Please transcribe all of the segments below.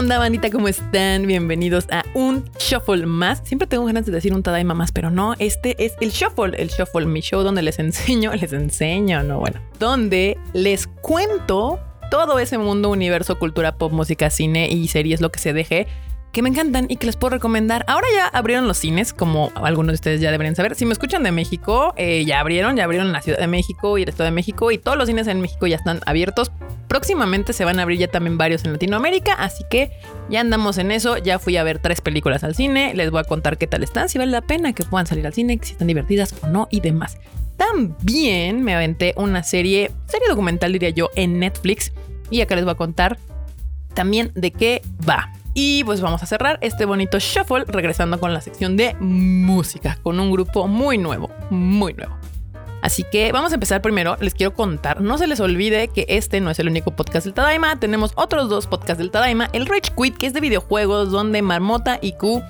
onda, bandita? ¿Cómo están? Bienvenidos a un Shuffle más. Siempre tengo ganas de decir un Tadaima más, pero no, este es el Shuffle, el Shuffle, mi show donde les enseño, les enseño, no, bueno, donde les cuento todo ese mundo, universo, cultura, pop, música, cine y series, lo que se deje que me encantan y que les puedo recomendar. Ahora ya abrieron los cines, como algunos de ustedes ya deberían saber. Si me escuchan de México, eh, ya abrieron, ya abrieron la Ciudad de México y el Estado de México y todos los cines en México ya están abiertos. Próximamente se van a abrir ya también varios en Latinoamérica, así que ya andamos en eso. Ya fui a ver tres películas al cine, les voy a contar qué tal están, si vale la pena que puedan salir al cine, si están divertidas o no y demás. También me aventé una serie, serie documental diría yo, en Netflix y acá les voy a contar también de qué va. Y pues vamos a cerrar este bonito shuffle regresando con la sección de música, con un grupo muy nuevo, muy nuevo. Así que vamos a empezar primero. Les quiero contar, no se les olvide que este no es el único podcast del Tadaima. Tenemos otros dos podcasts del Tadaima. El Rage Quit, que es de videojuegos, donde Marmota y Q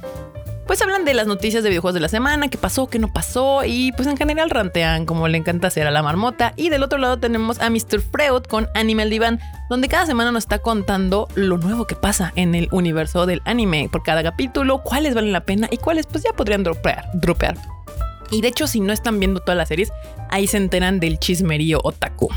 pues hablan de las noticias de videojuegos de la semana, qué pasó, qué no pasó y pues en general rantean como le encanta hacer a la marmota. Y del otro lado tenemos a Mr. Freud con Animal Divan, donde cada semana nos está contando lo nuevo que pasa en el universo del anime por cada capítulo, cuáles valen la pena y cuáles pues ya podrían dropear. dropear. Y de hecho, si no están viendo todas las series, ahí se enteran del chismerío otaku.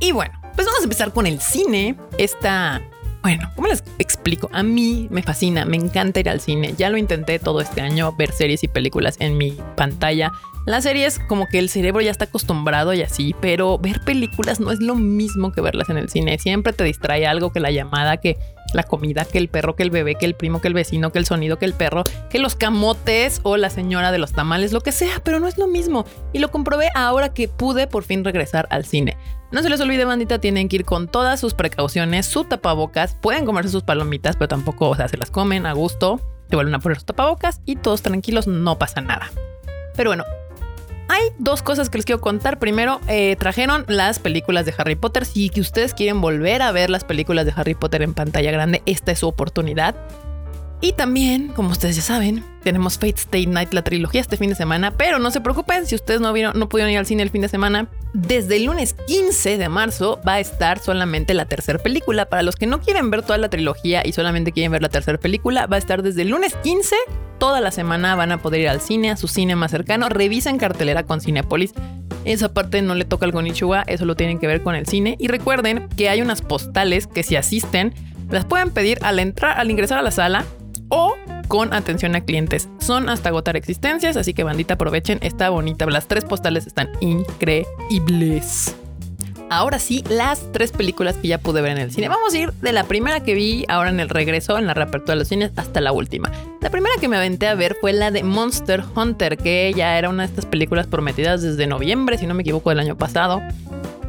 Y bueno, pues vamos a empezar con el cine. Esta bueno, ¿cómo les explico? A mí me fascina, me encanta ir al cine. Ya lo intenté todo este año, ver series y películas en mi pantalla. Las series como que el cerebro ya está acostumbrado y así, pero ver películas no es lo mismo que verlas en el cine. Siempre te distrae algo que la llamada, que la comida, que el perro, que el bebé, que el primo, que el vecino, que el sonido, que el perro, que los camotes o la señora de los tamales, lo que sea, pero no es lo mismo. Y lo comprobé ahora que pude por fin regresar al cine. No se les olvide, bandita, tienen que ir con todas sus precauciones, su tapabocas, pueden comerse sus palomitas, pero tampoco, o sea, se las comen a gusto, te vuelven a poner sus tapabocas y todos tranquilos, no pasa nada. Pero bueno, hay dos cosas que les quiero contar. Primero, eh, trajeron las películas de Harry Potter. Si que ustedes quieren volver a ver las películas de Harry Potter en pantalla grande, esta es su oportunidad. Y también, como ustedes ya saben, tenemos Fate Stay Night, la trilogía este fin de semana, pero no se preocupen si ustedes no, vieron, no pudieron ir al cine el fin de semana. Desde el lunes 15 de marzo va a estar solamente la tercera película. Para los que no quieren ver toda la trilogía y solamente quieren ver la tercera película, va a estar desde el lunes 15. Toda la semana van a poder ir al cine, a su cine más cercano. Revisen cartelera con Cinepolis. Esa parte no le toca al Gonichua, eso lo tienen que ver con el cine. Y recuerden que hay unas postales que si asisten, las pueden pedir al entrar, al ingresar a la sala o con atención a clientes. Son hasta agotar existencias, así que bandita aprovechen, está bonita. Las tres postales están increíbles. Ahora sí, las tres películas que ya pude ver en el cine. Vamos a ir de la primera que vi ahora en el regreso, en la reapertura de los cines, hasta la última. La primera que me aventé a ver fue la de Monster Hunter, que ya era una de estas películas prometidas desde noviembre, si no me equivoco, del año pasado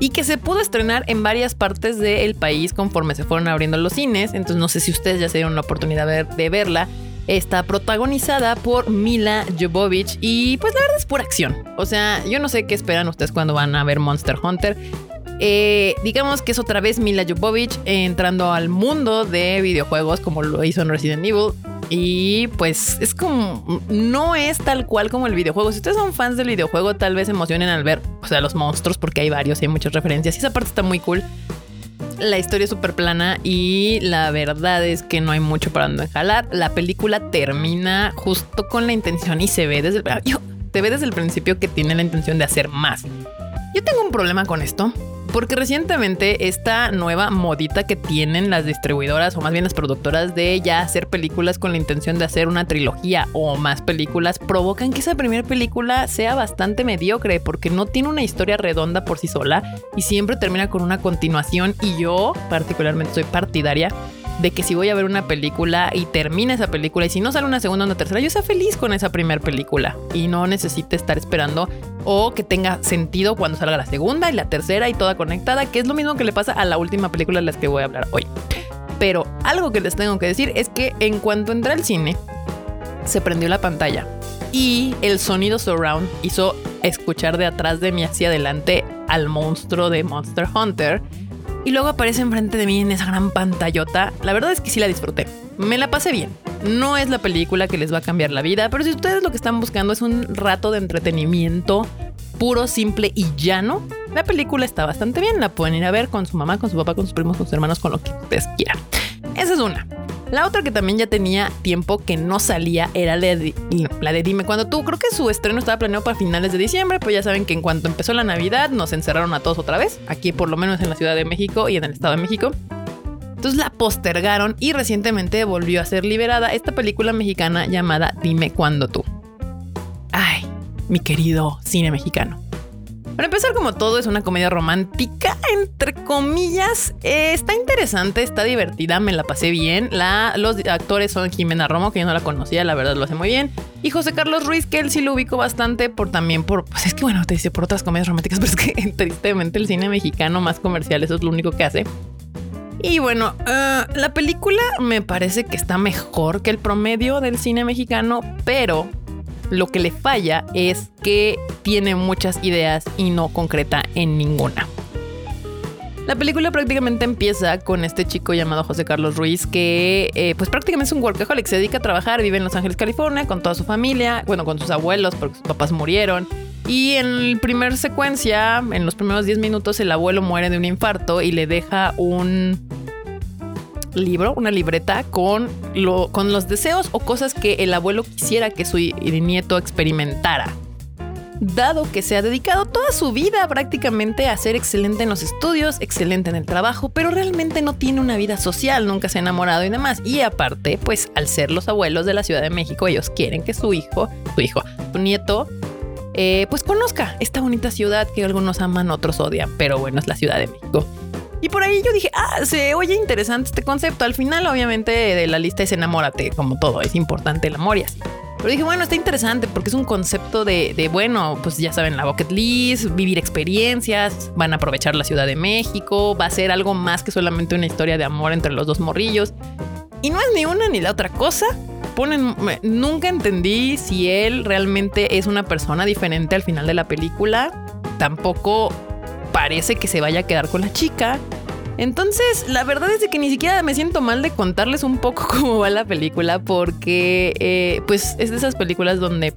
y que se pudo estrenar en varias partes del país conforme se fueron abriendo los cines. Entonces no sé si ustedes ya se dieron la oportunidad de, verla. Está protagonizada por Mila Jovovich y pues la verdad es pura acción. O sea, yo no sé qué esperan ustedes cuando van a ver Monster Hunter. Eh, digamos que es otra vez Mila Jovovich entrando al mundo de videojuegos como lo hizo en Resident Evil. Y pues es como, no es tal cual como el videojuego. Si ustedes son fans del videojuego, tal vez emocionen al ver, o sea, los monstruos, porque hay varios hay muchas referencias. Y esa parte está muy cool. La historia es súper plana y la verdad es que no hay mucho para donde jalar. La película termina justo con la intención y se ve desde el, te ve desde el principio que tiene la intención de hacer más. Yo tengo un problema con esto porque recientemente esta nueva modita que tienen las distribuidoras o más bien las productoras de ya hacer películas con la intención de hacer una trilogía o más películas provocan que esa primera película sea bastante mediocre porque no tiene una historia redonda por sí sola y siempre termina con una continuación. Y yo particularmente soy partidaria de que si voy a ver una película y termina esa película y si no sale una segunda o una tercera, yo sea feliz con esa primera película y no necesite estar esperando o que tenga sentido cuando salga la segunda y la tercera y toda conectada, que es lo mismo que le pasa a la última película de las que voy a hablar hoy. Pero algo que les tengo que decir es que en cuanto entré al cine, se prendió la pantalla y el sonido surround hizo escuchar de atrás de mí hacia adelante al monstruo de Monster Hunter y luego aparece enfrente de mí en esa gran pantallota. La verdad es que sí la disfruté. Me la pasé bien. No es la película que les va a cambiar la vida, pero si ustedes lo que están buscando es un rato de entretenimiento puro, simple y llano, la película está bastante bien. La pueden ir a ver con su mamá, con su papá, con sus primos, con sus hermanos, con lo que ustedes quieran. Esa es una. La otra que también ya tenía tiempo que no salía era la de, Dime Cuando tú. Creo que su estreno estaba planeado para finales de diciembre, pero ya saben que en cuanto empezó la Navidad nos encerraron a todos otra vez, aquí por lo menos en la Ciudad de México y en el Estado de México. Entonces la postergaron y recientemente volvió a ser liberada esta película mexicana llamada Dime Cuando tú. Ay, mi querido cine mexicano. Para empezar, como todo, es una comedia romántica, entre comillas. Eh, está interesante, está divertida, me la pasé bien. Los actores son Jimena Romo, que yo no la conocía, la verdad lo hace muy bien. Y José Carlos Ruiz, que él sí lo ubico bastante por también por, pues es que bueno, te dice por otras comedias románticas, pero es que tristemente el cine mexicano más comercial, eso es lo único que hace. Y bueno, eh, la película me parece que está mejor que el promedio del cine mexicano, pero lo que le falla es que tiene muchas ideas y no concreta en ninguna. La película prácticamente empieza con este chico llamado José Carlos Ruiz que eh, pues prácticamente es un workaholic, se dedica a trabajar, vive en Los Ángeles, California con toda su familia, bueno, con sus abuelos porque sus papás murieron. Y en la primera secuencia, en los primeros 10 minutos, el abuelo muere de un infarto y le deja un libro, una libreta con, lo, con los deseos o cosas que el abuelo quisiera que su nieto experimentara. Dado que se ha dedicado toda su vida prácticamente a ser excelente en los estudios, excelente en el trabajo, pero realmente no tiene una vida social, nunca se ha enamorado y demás. Y aparte, pues al ser los abuelos de la Ciudad de México, ellos quieren que su hijo, su hijo, su nieto, eh, pues conozca esta bonita ciudad que algunos aman, otros odian, pero bueno, es la Ciudad de México. Y por ahí yo dije, ah, se oye interesante este concepto. Al final, obviamente, de la lista es enamórate, como todo, es importante el amor. Pero dije, bueno, está interesante porque es un concepto de, de, bueno, pues ya saben, la bucket list, vivir experiencias, van a aprovechar la Ciudad de México, va a ser algo más que solamente una historia de amor entre los dos morrillos. Y no es ni una ni la otra cosa. Ponen, nunca entendí si él realmente es una persona diferente al final de la película. Tampoco parece que se vaya a quedar con la chica. Entonces, la verdad es que ni siquiera me siento mal de contarles un poco cómo va la película, porque eh, pues es de esas películas donde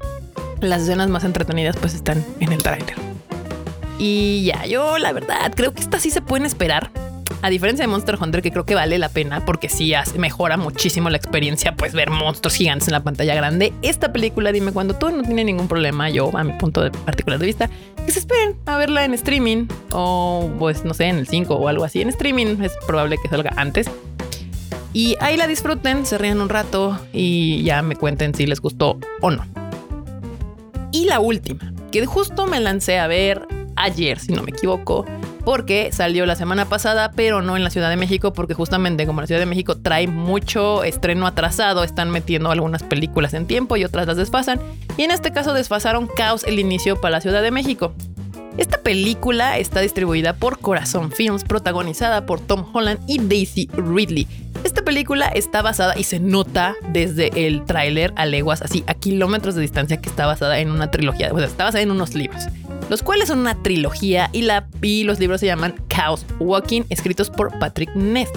las escenas más entretenidas pues están en el tráiler. Y ya, yo la verdad creo que esta sí se pueden esperar. A diferencia de Monster Hunter, que creo que vale la pena porque sí mejora muchísimo la experiencia, pues ver monstruos gigantes en la pantalla grande. Esta película, dime cuando tú no tiene ningún problema, yo a mi punto de particular de vista, que se esperen a verla en streaming o pues no sé, en el 5 o algo así. En streaming es probable que salga antes. Y ahí la disfruten, se rían un rato y ya me cuenten si les gustó o no. Y la última, que justo me lancé a ver ayer, si no me equivoco, porque salió la semana pasada, pero no en la Ciudad de México, porque justamente como la Ciudad de México trae mucho estreno atrasado, están metiendo algunas películas en tiempo y otras las desfasan, y en este caso desfasaron Caos el inicio para la Ciudad de México. Esta película está distribuida por Corazón Films, protagonizada por Tom Holland y Daisy Ridley. Esta película está basada y se nota desde el tráiler a leguas, así a kilómetros de distancia, que está basada en una trilogía, o sea, está basada en unos libros los cuales son una trilogía y, la, y los libros se llaman Chaos Walking, escritos por Patrick Nest.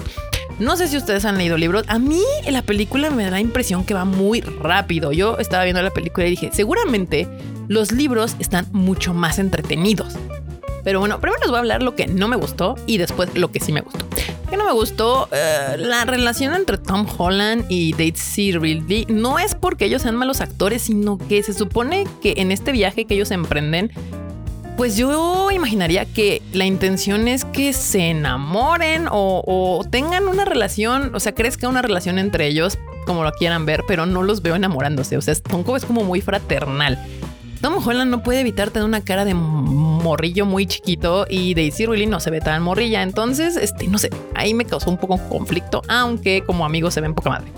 No sé si ustedes han leído libros. A mí la película me da la impresión que va muy rápido. Yo estaba viendo la película y dije, seguramente los libros están mucho más entretenidos. Pero bueno, primero les voy a hablar lo que no me gustó y después lo que sí me gustó. Que no me gustó eh, la relación entre Tom Holland y Daisy Ridley. No es porque ellos sean malos actores, sino que se supone que en este viaje que ellos emprenden pues yo imaginaría que la intención es que se enamoren o, tengan una relación, o sea, crezca una relación entre ellos, como lo quieran ver, pero no los veo enamorándose. O sea, Tonko es como muy fraternal. Tom Holland no puede evitar tener una cara de morrillo muy chiquito y Daisy Ridley no se ve tan morrilla. Entonces, este, no sé, ahí me causó un poco conflicto, aunque como amigos se ven poca madre.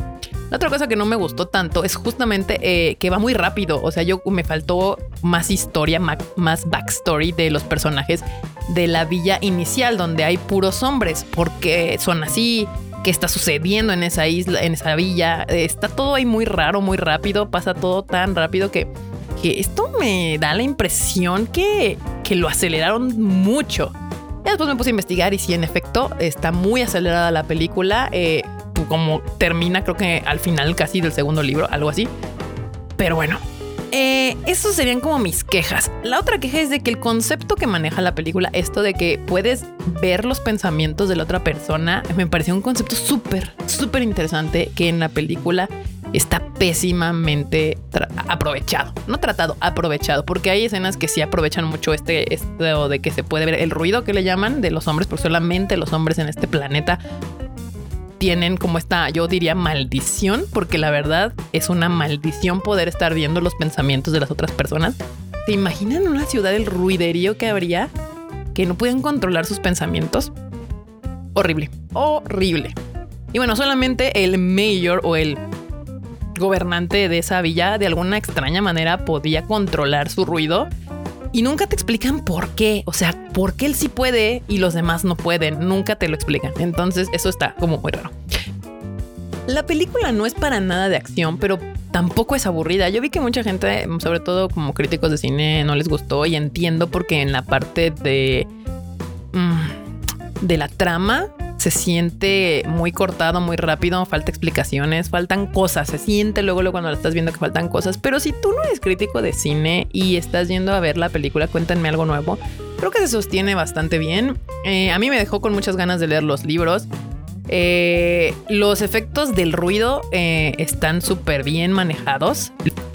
La otra cosa que no me gustó tanto es justamente eh, que va muy rápido. O sea, yo me faltó más historia, más backstory de los personajes de la villa inicial, donde hay puros hombres, porque son así, qué está sucediendo en esa isla, en esa villa. Está todo ahí muy raro, muy rápido, pasa todo tan rápido que, que esto me da la impresión que, que lo aceleraron mucho. Y después me puse a investigar y sí, en efecto, está muy acelerada la película. Eh, como termina, creo que al final casi del segundo libro, algo así. Pero bueno, Eh, esos serían como mis quejas. La otra queja es de que el concepto que maneja la película, esto de que puedes ver los pensamientos de la otra persona, me pareció un concepto súper, súper interesante que en la película está pésimamente aprovechado. No tratado, aprovechado. Porque hay escenas que sí aprovechan mucho este, esto de que se puede ver el ruido que le llaman de los hombres, porque solamente los hombres en este planeta tienen como esta, yo diría, maldición, porque la verdad es una maldición poder estar viendo los pensamientos de las otras personas. ¿Se imaginan una ciudad el ruiderío que habría? Que no pueden controlar sus pensamientos. Horrible, horrible. Y bueno, solamente el mayor o el gobernante de esa villa de alguna extraña manera podía controlar su ruido y nunca te explican por qué. O sea, por qué él sí puede y los demás no pueden. Nunca te lo explican. Entonces eso está como muy raro. La película no es para nada de acción, pero tampoco es aburrida. Yo vi que mucha gente, sobre todo como críticos de cine, no les gustó y entiendo porque en la parte de... Mm, de la trama se siente muy cortado, muy rápido, falta explicaciones, faltan cosas, se siente luego, cuando la estás viendo que faltan cosas, pero si tú no eres crítico de cine y estás yendo a ver la película, cuéntenme algo nuevo, creo que se sostiene bastante bien. Eh, a mí me dejó con muchas ganas de leer los libros. Eh, los efectos del ruido eh, están súper bien manejados.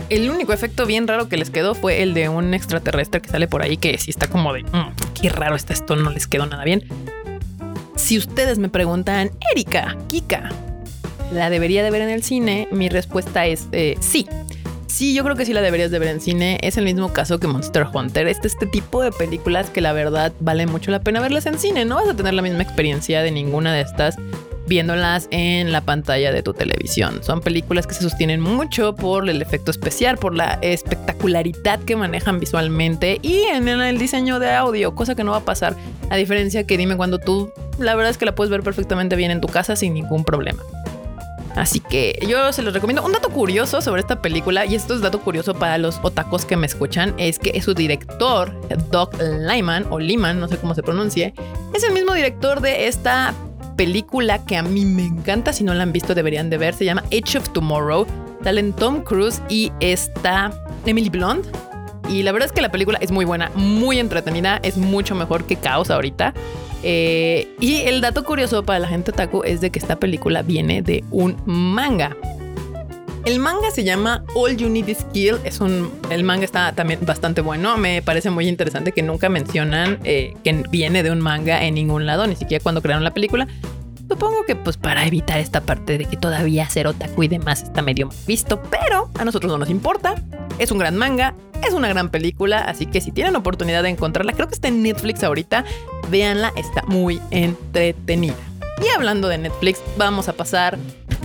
El único efecto bien raro que les quedó fue el de un extraterrestre que sale por ahí, que sí está como de, mm, qué raro está esto, no les quedó nada bien. Si ustedes me preguntan, Erika, Kika, ¿la debería de ver en el cine? Mi respuesta es eh, sí. Sí, yo creo que sí la deberías de ver en cine. Es el mismo caso que Monster Hunter. Este, este tipo de películas que la verdad vale mucho la pena verlas en cine. No vas a tener la misma experiencia de ninguna de estas viéndolas en la pantalla de tu televisión. Son películas que se sostienen mucho por el efecto especial, por la espectacularidad que manejan visualmente y en el diseño de audio, cosa que no va a pasar. A diferencia que dime cuando tú, la verdad es que la puedes ver perfectamente bien en tu casa sin ningún problema. Así que yo se los recomiendo. Un dato curioso sobre esta película, y esto es dato curioso para los otacos que me escuchan, es que su director, Doc Lyman, o Lyman, no sé cómo se pronuncie, es el mismo director de esta película que a mí me encanta. Si no la han visto, deberían de ver. Se llama Edge of Tomorrow. Salen Tom Cruise y está Emily Blunt. Y la verdad es que la película es muy buena, muy entretenida. Es mucho mejor que Caos ahorita. Eh, y el dato curioso para la gente otaku es de que esta película viene de un manga. El manga se llama All You Need Is Kill. Es un, el manga está también bastante bueno. Me parece muy interesante que nunca mencionan eh, que viene de un manga en ningún lado, ni siquiera cuando crearon la película. Supongo que pues para evitar esta parte de que todavía ser otaku y demás está medio visto, pero a nosotros no nos importa. Es un gran manga, es una gran película, así que si tienen oportunidad de encontrarla, creo que está en Netflix ahorita, véanla, está muy entretenida. Y hablando de Netflix, vamos a pasar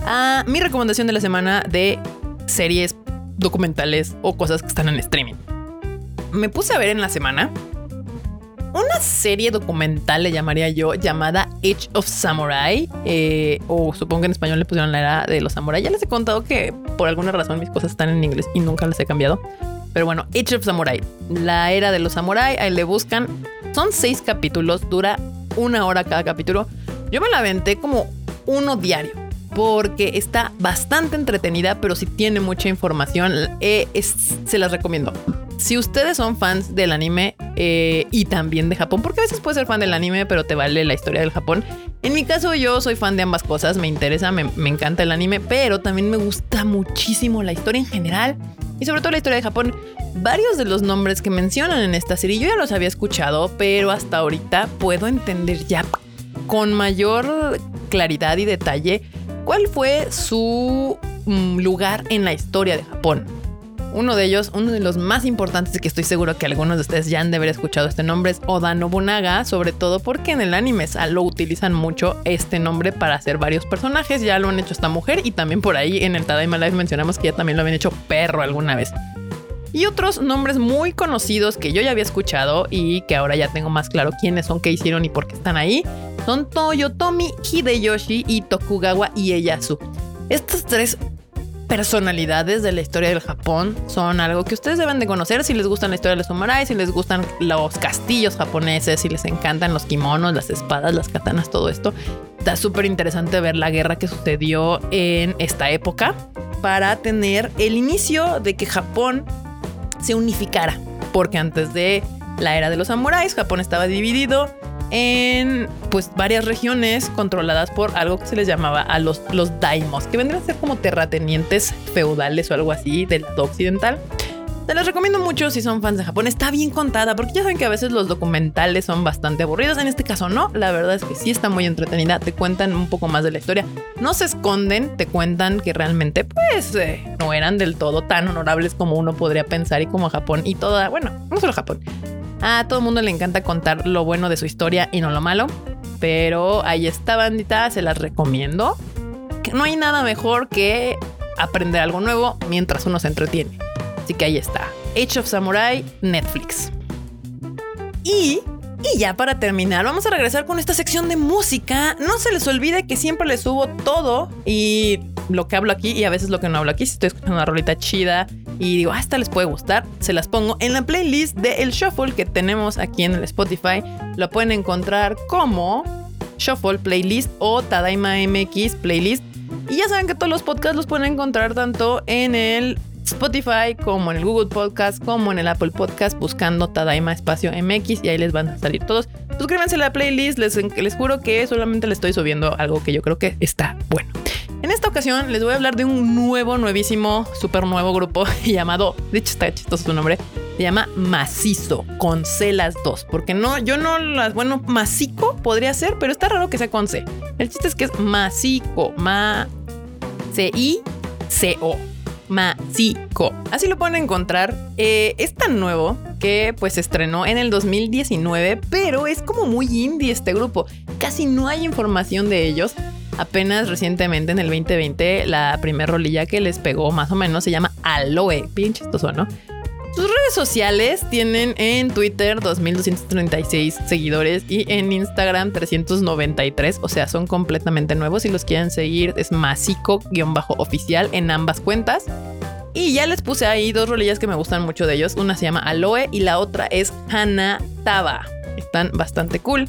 a mi recomendación de la semana de series documentales o cosas que están en streaming. Me puse a ver en la semana una serie documental, le llamaría yo, llamada Age of Samurai, eh, o supongo que en español le pusieron la era de los samurai. Ya les he contado que por alguna razón mis cosas están en inglés y nunca les he cambiado. Pero bueno, Age of Samurai, la era de los samurai, ahí le buscan. Son seis capítulos, dura una hora cada capítulo. Yo me la aventé como uno diario porque está bastante entretenida, pero si tiene mucha información, eh, se las recomiendo. Si ustedes son fans del anime eh, y también de Japón, porque a veces puedes ser fan del anime, pero te vale la historia del Japón. En mi caso, yo soy fan de ambas cosas, me interesa, me, me encanta el anime, pero también me gusta muchísimo la historia en general y sobre todo la historia de Japón. Varios de los nombres que mencionan en esta serie yo ya los había escuchado, pero hasta ahorita puedo entender ya con mayor claridad y detalle cuál fue su mm, lugar en la historia de Japón. Uno de ellos, uno de los más importantes, que estoy seguro que algunos de ustedes ya han de haber escuchado este nombre, es Oda Nobunaga, sobre todo porque en el anime lo utilizan mucho este nombre para hacer varios personajes. Ya lo han hecho esta mujer y también por ahí en el Tadaima Live mencionamos que ya también lo habían hecho perro alguna vez. Y otros nombres muy conocidos que yo ya había escuchado y que ahora ya tengo más claro quiénes son, qué hicieron y por qué están ahí, son Toyotomi Hideyoshi y Tokugawa Ieyasu. Estas tres personalidades de la historia del Japón son algo que ustedes deben de conocer si les gustan la historia de los samuráis, si les gustan los castillos japoneses, si les encantan los kimonos, las espadas, las katanas, todo esto. Está súper interesante ver la guerra que sucedió en esta época para tener el inicio de que Japón se unificara. Porque antes de la era de los samuráis, Japón estaba dividido en pues varias regiones controladas por algo que se les llamaba a los, los daimos, que vendrían a ser como terratenientes feudales o algo así del lado occidental. Te les recomiendo mucho si son fans de Japón. Está bien contada porque ya saben que a veces los documentales son bastante aburridos. En este caso no. La verdad es que sí está muy entretenida. Te cuentan un poco más de la historia. No se esconden. Te cuentan que realmente pues eh, no eran del todo tan honorables como uno podría pensar y como Japón y toda, bueno, no solo Japón. A todo el mundo le encanta contar lo bueno de su historia y no lo malo. Pero ahí está, bandita. Se las recomiendo. Que no hay nada mejor que aprender algo nuevo mientras uno se entretiene. Así que ahí está. Age of Samurai, Netflix. Y, y ya para terminar, vamos a regresar con esta sección de música. No se les olvide que siempre les subo todo y lo que hablo aquí y a veces lo que no hablo aquí. Si estoy escuchando una rolita chida y digo, ah, esta les puede gustar, se las pongo en la playlist de El Shuffle que tenemos aquí en el Spotify. Lo pueden encontrar como Shuffle Playlist o Tadaima MX Playlist. Y ya saben que todos los podcasts los pueden encontrar tanto en el Spotify, como en el Google Podcast, como en el Apple Podcast, buscando Tadaima Espacio MX y ahí les van a salir todos. Suscríbanse a la playlist, les, les juro que solamente les estoy subiendo algo que yo creo que está bueno. En esta ocasión les voy a hablar de un nuevo, nuevísimo, súper nuevo grupo llamado, de hecho está chistoso su nombre, se llama Macizo, con C las dos, porque no, yo no las, bueno, Macico podría ser, pero está raro que sea con C. El chiste es que es Macico, Ma, C-I-C-O. Masico. Así lo pueden encontrar. Eh, es tan nuevo que pues estrenó en el 2019, pero es como muy indie este grupo. Casi no hay información de ellos. Apenas recientemente en el 2020 la primera rolilla que les pegó más o menos se llama Aloe. Bien chistoso, ¿no? Sus redes sociales tienen en Twitter 2236 seguidores y en Instagram 393, o sea, son completamente nuevos. Si los quieren seguir es masico-oficial en ambas cuentas. Y ya les puse ahí dos rolillas que me gustan mucho de ellos. Una se llama Aloe y la otra es Hanataba. Están bastante cool.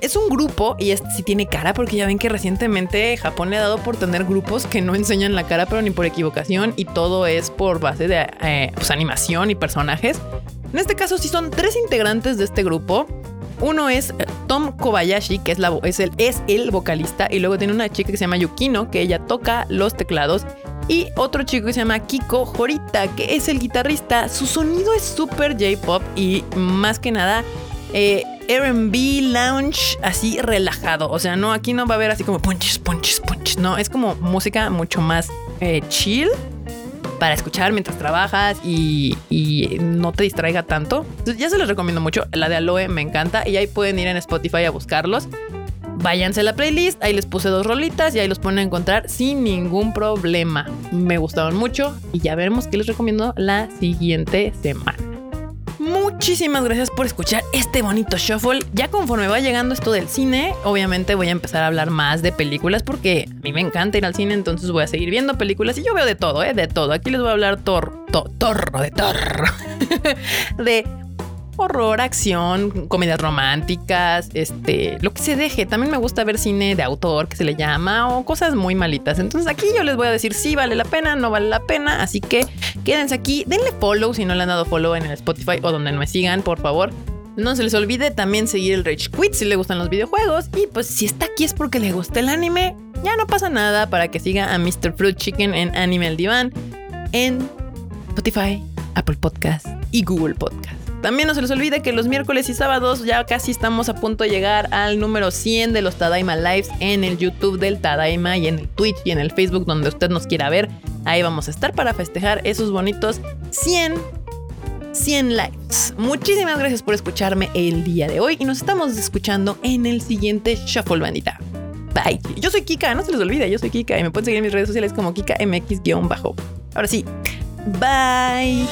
Es un grupo y este sí tiene cara porque ya ven que recientemente Japón le ha dado por tener grupos que no enseñan la cara pero ni por equivocación y todo es por base de eh, pues, animación y personajes. En este caso sí son tres integrantes de este grupo. Uno es eh, Tom Kobayashi, que es, la, el, es el vocalista, y luego tiene una chica que se llama Yukino, que ella toca los teclados, y otro chico que se llama Kiko Horita, que es el guitarrista. Su sonido es súper J-pop y más que nada eh, RB lounge así relajado. O sea, no, aquí no va a haber así como punches, punches, punches. No, es como música mucho más eh, chill para escuchar mientras trabajas y, no te distraiga tanto. Ya se los recomiendo mucho. La de Aloe me encanta y ahí pueden ir en Spotify a buscarlos. Váyanse a la playlist, ahí les puse dos rolitas y ahí los pueden encontrar sin ningún problema. Me gustaron mucho y ya veremos qué les recomiendo la siguiente semana. Muchísimas gracias por escuchar este bonito shuffle. Ya conforme va llegando esto del cine, obviamente voy a empezar a hablar más de películas porque a mí me encanta ir al cine, entonces voy a seguir viendo películas y yo veo de todo, ¿eh? De todo. Aquí les voy a hablar tor, tor, torro, de torro. de horror, acción, comedias románticas, este, lo que se deje. También me gusta ver cine de autor, que se le llama, o cosas muy malitas. Entonces aquí yo les voy a decir si vale la pena, no vale la pena. Así que quédense aquí, denle follow si no le han dado follow en el Spotify o donde me sigan, por favor. No se les olvide también seguir el Rage Quit si le gustan los videojuegos. Y pues si está aquí es porque le gusta el anime. Ya no pasa nada para que siga a Mr. Fruit Chicken en Anime El Diván en Spotify, Apple Podcast y Google Podcast. También no se les olvide que los miércoles y sábados ya casi estamos a punto de llegar al número 100 de los Tadaima Lives en el YouTube del Tadaima y en el Twitch y en el Facebook donde usted nos quiera ver. Ahí vamos a estar para festejar esos bonitos 100 100 lives. Muchísimas gracias por escucharme el día de hoy y nos estamos escuchando en el siguiente Shuffle Bandita. Bye. Yo soy Kika, no se les olvide, yo soy Kika y me pueden seguir en mis redes sociales como KikaMX-bajo. Ahora sí, bye.